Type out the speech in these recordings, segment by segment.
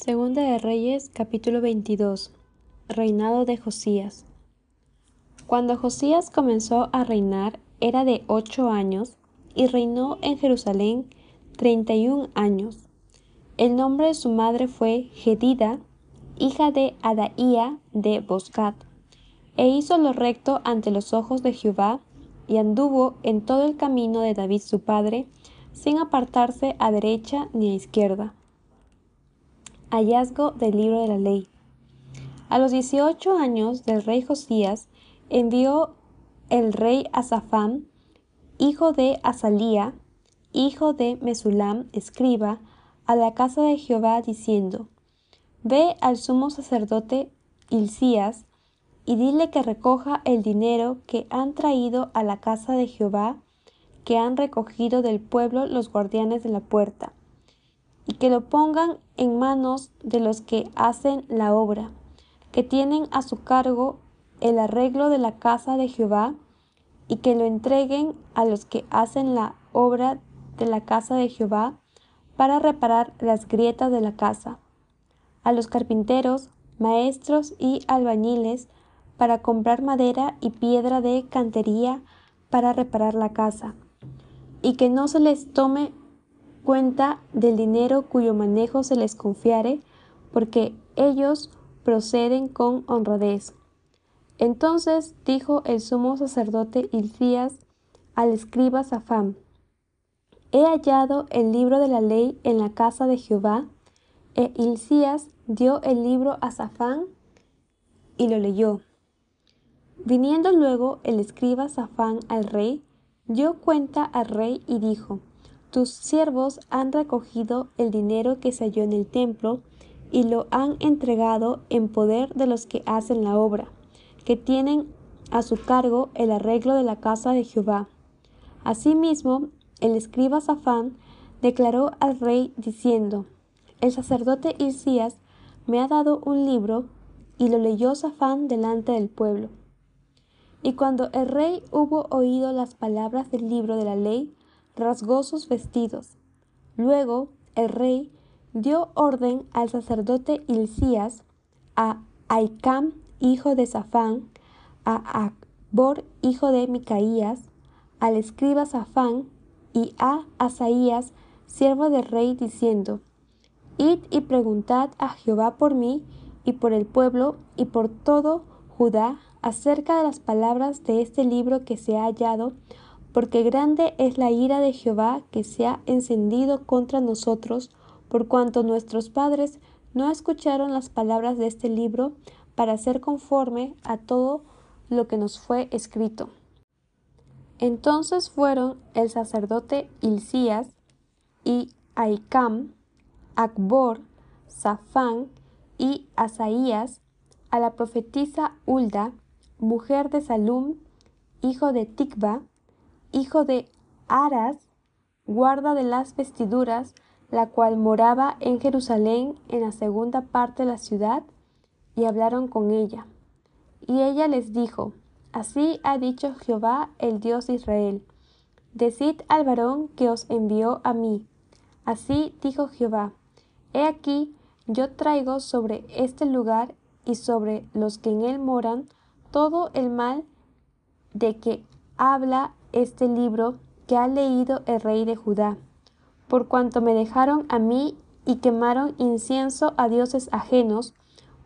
Segunda de Reyes capítulo 22 Reinado de Josías Cuando Josías comenzó a reinar era de ocho años y reinó en Jerusalén treinta y un años. El nombre de su madre fue Gedida, hija de Adaía de Boscat, e hizo lo recto ante los ojos de Jehová y anduvo en todo el camino de David su padre, sin apartarse a derecha ni a izquierda Hallazgo del libro de la ley. A los 18 años del rey Josías envió el rey Asafán, hijo de Azalía, hijo de Mesulam, escriba, a la casa de Jehová, diciendo, Ve al sumo sacerdote Hilcías, y dile que recoja el dinero que han traído a la casa de Jehová, que han recogido del pueblo los guardianes de la puerta, y que lo pongan en manos de los que hacen la obra, que tienen a su cargo el arreglo de la casa de Jehová, y que lo entreguen a los que hacen la obra de la casa de Jehová para reparar las grietas de la casa, a los carpinteros, maestros y albañiles para comprar madera y piedra de cantería para reparar la casa, y que no se les tome cuenta del dinero cuyo manejo se les confiare, porque ellos proceden con honradez. Entonces dijo el sumo sacerdote Hilcías al escriba Safán, He hallado el libro de la ley en la casa de Jehová. E Hilcías dio el libro a Safán y lo leyó. Viniendo luego el escriba Safán al rey, dio cuenta al rey y dijo, tus siervos han recogido el dinero que se halló en el templo y lo han entregado en poder de los que hacen la obra, que tienen a su cargo el arreglo de la casa de Jehová. Asimismo, el escriba Safán declaró al rey diciendo, El sacerdote Hilcías me ha dado un libro, y lo leyó Safán delante del pueblo. Y cuando el rey hubo oído las palabras del libro de la ley, rasgó sus vestidos. Luego el rey dio orden al sacerdote Hilcías, a Aicam, hijo de Safán, a Akbor, hijo de Micaías, al escriba Safán y a Asaías, siervo del rey, diciendo, Id y preguntad a Jehová por mí y por el pueblo y por todo Judá acerca de las palabras de este libro que se ha hallado, porque grande es la ira de Jehová que se ha encendido contra nosotros, por cuanto nuestros padres no escucharon las palabras de este libro para hacer conforme a todo lo que nos fue escrito. Entonces fueron el sacerdote Hilcías y Aicam, Akbor, Safán y Asaías a la profetisa Hulda, mujer de Salum, hijo de Tikba, hijo de Aras, guarda de las vestiduras, la cual moraba en Jerusalén en la segunda parte de la ciudad, y hablaron con ella. Y ella les dijo, Así ha dicho Jehová el Dios de Israel, Decid al varón que os envió a mí. Así dijo Jehová, He aquí, yo traigo sobre este lugar y sobre los que en él moran todo el mal de que habla este libro que ha leído el rey de Judá, por cuanto me dejaron a mí y quemaron incienso a dioses ajenos,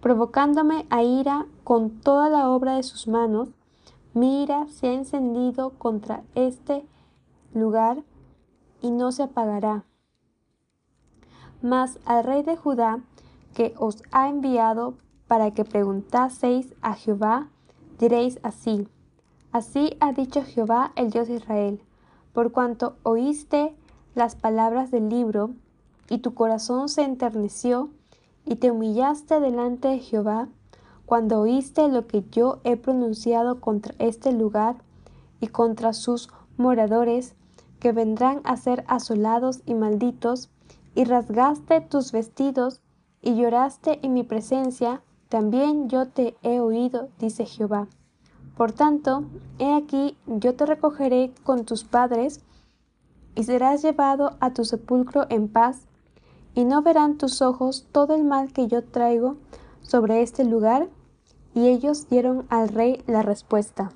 provocándome a ira con toda la obra de sus manos, mi ira se ha encendido contra este lugar y no se apagará. Mas al rey de Judá, que os ha enviado para que preguntaseis a Jehová, diréis así, Así ha dicho Jehová, el Dios de Israel, por cuanto oíste las palabras del libro, y tu corazón se enterneció, y te humillaste delante de Jehová, cuando oíste lo que yo he pronunciado contra este lugar y contra sus moradores, que vendrán a ser asolados y malditos, y rasgaste tus vestidos, y lloraste en mi presencia, también yo te he oído, dice Jehová. Por tanto, he aquí yo te recogeré con tus padres, y serás llevado a tu sepulcro en paz, ¿Y no verán tus ojos todo el mal que yo traigo sobre este lugar? Y ellos dieron al rey la respuesta.